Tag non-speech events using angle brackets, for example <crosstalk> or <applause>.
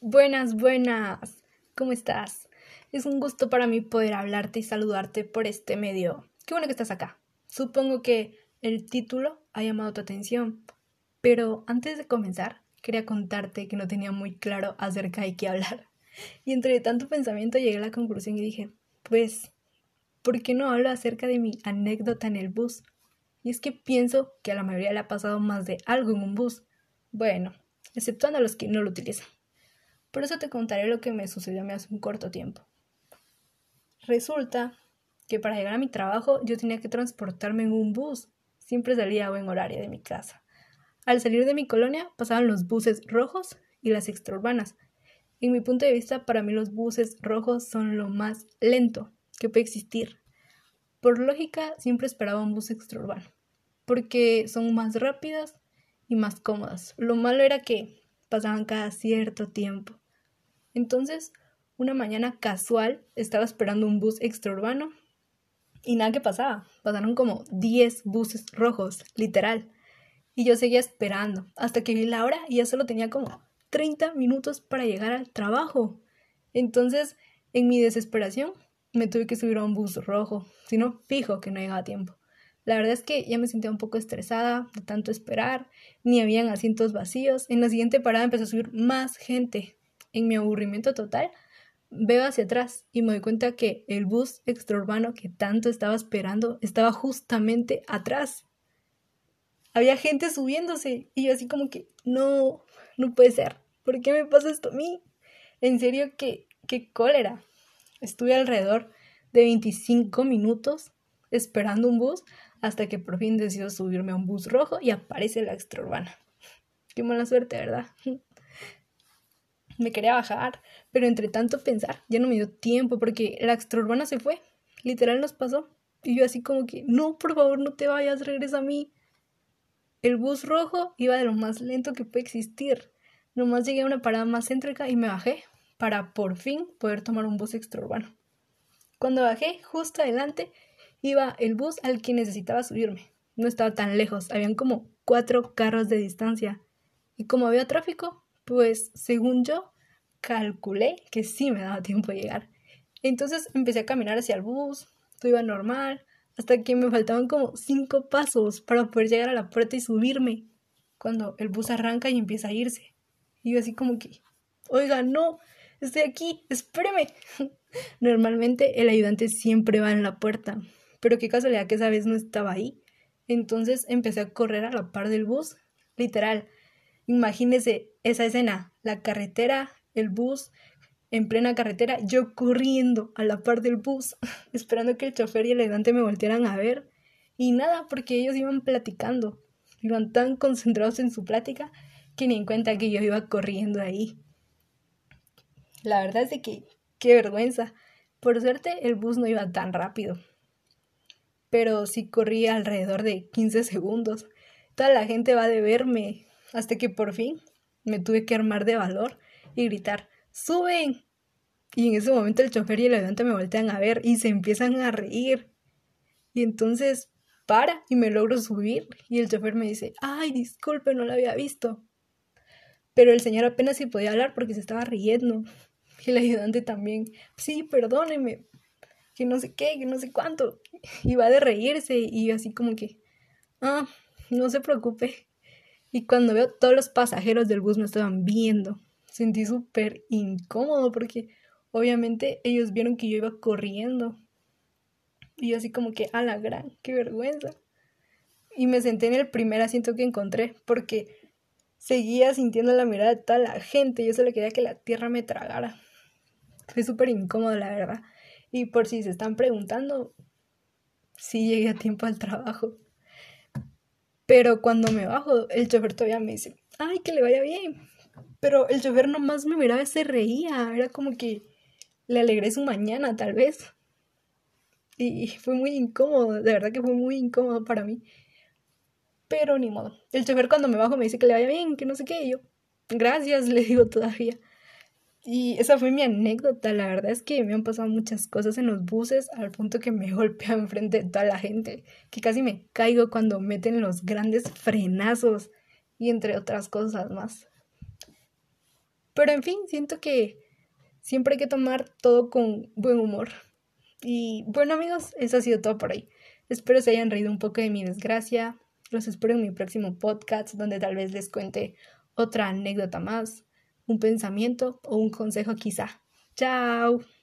Buenas, buenas. ¿Cómo estás? Es un gusto para mí poder hablarte y saludarte por este medio. Qué bueno que estás acá. Supongo que el título ha llamado tu atención, pero antes de comenzar, quería contarte que no tenía muy claro acerca de qué hablar. <laughs> Y entre tanto pensamiento llegué a la conclusión y dije, pues, ¿por qué no hablo acerca de mi anécdota en el bus? Y es que pienso que a la mayoría le ha pasado más de algo en un bus. Bueno, exceptuando a los que no lo utilizan. Por eso te contaré lo que me sucedió a mí hace un corto tiempo. Resulta que para llegar a mi trabajo yo tenía que transportarme en un bus. Siempre salía a buen horario de mi casa. Al salir de mi colonia pasaban los buses rojos y las extraurbanas. En mi punto de vista, para mí los buses rojos son lo más lento que puede existir. Por lógica, siempre esperaba un bus extraurbano, porque son más rápidas y más cómodas. Lo malo era que pasaban cada cierto tiempo. Entonces, una mañana casual, estaba esperando un bus extraurbano y nada que pasaba. Pasaron como 10 buses rojos, literal. Y yo seguía esperando hasta que vi la hora y ya solo tenía como 30 minutos para llegar al trabajo. Entonces, en mi desesperación, me tuve que subir a un bus rojo, si no, fijo que no llegaba a tiempo. La verdad es que ya me sentía un poco estresada de tanto esperar, ni habían asientos vacíos. En la siguiente parada empezó a subir más gente. En mi aburrimiento total, veo hacia atrás y me doy cuenta que el bus extraurbano que tanto estaba esperando estaba justamente atrás. Había gente subiéndose y yo así como que no, no puede ser. ¿Por qué me pasa esto a mí? En serio, qué, qué cólera. Estuve alrededor de 25 minutos esperando un bus hasta que por fin decido subirme a un bus rojo y aparece la extraurbana. Qué mala suerte, ¿verdad? Me quería bajar, pero entre tanto pensar ya no me dio tiempo porque la extraurbana se fue, literal nos pasó. Y yo así como que, no, por favor, no te vayas, regresa a mí. El bus rojo iba de lo más lento que puede existir. Nomás llegué a una parada más céntrica y me bajé para por fin poder tomar un bus extraurbano. Cuando bajé, justo adelante iba el bus al que necesitaba subirme. No estaba tan lejos, habían como cuatro carros de distancia. Y como había tráfico, pues según yo, calculé que sí me daba tiempo de llegar. Entonces empecé a caminar hacia el bus, todo iba normal, hasta que me faltaban como cinco pasos para poder llegar a la puerta y subirme. Cuando el bus arranca y empieza a irse. Y yo así como que, oiga, no, estoy aquí, espéreme. <laughs> Normalmente el ayudante siempre va en la puerta, pero qué casualidad que esa vez no estaba ahí. Entonces empecé a correr a la par del bus, literal. Imagínese esa escena, la carretera, el bus, en plena carretera, yo corriendo a la par del bus, <laughs> esperando que el chofer y el ayudante me voltearan a ver. Y nada, porque ellos iban platicando, iban tan concentrados en su plática que ni en cuenta que yo iba corriendo ahí. La verdad es de que, qué vergüenza. Por suerte, el bus no iba tan rápido pero sí corría alrededor de 15 segundos. Toda la gente va de verme, hasta que por fin me tuve que armar de valor y gritar ¡Suben! Y en ese momento el chofer y el ayudante me voltean a ver y se empiezan a reír. Y entonces para y me logro subir y el chofer me dice ¡Ay, disculpe, no lo había visto! Pero el señor apenas se podía hablar porque se estaba riendo. Y el ayudante también. Sí, perdóneme, que no sé qué, que no sé cuánto. Y va de reírse y así como que, ah, no se preocupe. Y cuando veo todos los pasajeros del bus me estaban viendo, sentí súper incómodo porque obviamente ellos vieron que yo iba corriendo. Y yo así como que, a la gran, qué vergüenza. Y me senté en el primer asiento que encontré porque seguía sintiendo la mirada de toda la gente. Yo solo quería que la tierra me tragara. Fue súper incómodo, la verdad. Y por si se están preguntando, sí llegué a tiempo al trabajo. Pero cuando me bajo, el chofer todavía me dice, ay, que le vaya bien. Pero el chofer nomás me miraba y se reía. Era como que le alegré su mañana, tal vez. Y fue muy incómodo, de verdad que fue muy incómodo para mí. Pero ni modo. El chofer cuando me bajo me dice que le vaya bien, que no sé qué. Y yo, gracias, <laughs> le digo todavía. Y esa fue mi anécdota. La verdad es que me han pasado muchas cosas en los buses al punto que me <laughs> golpea enfrente de toda la gente, que casi me caigo cuando meten los grandes frenazos y entre otras cosas más. Pero en fin, siento que siempre hay que tomar todo con buen humor. Y bueno amigos, eso ha sido todo por hoy. Espero se hayan reído un poco de mi desgracia. Los espero en mi próximo podcast donde tal vez les cuente otra anécdota más, un pensamiento o un consejo quizá. Chao.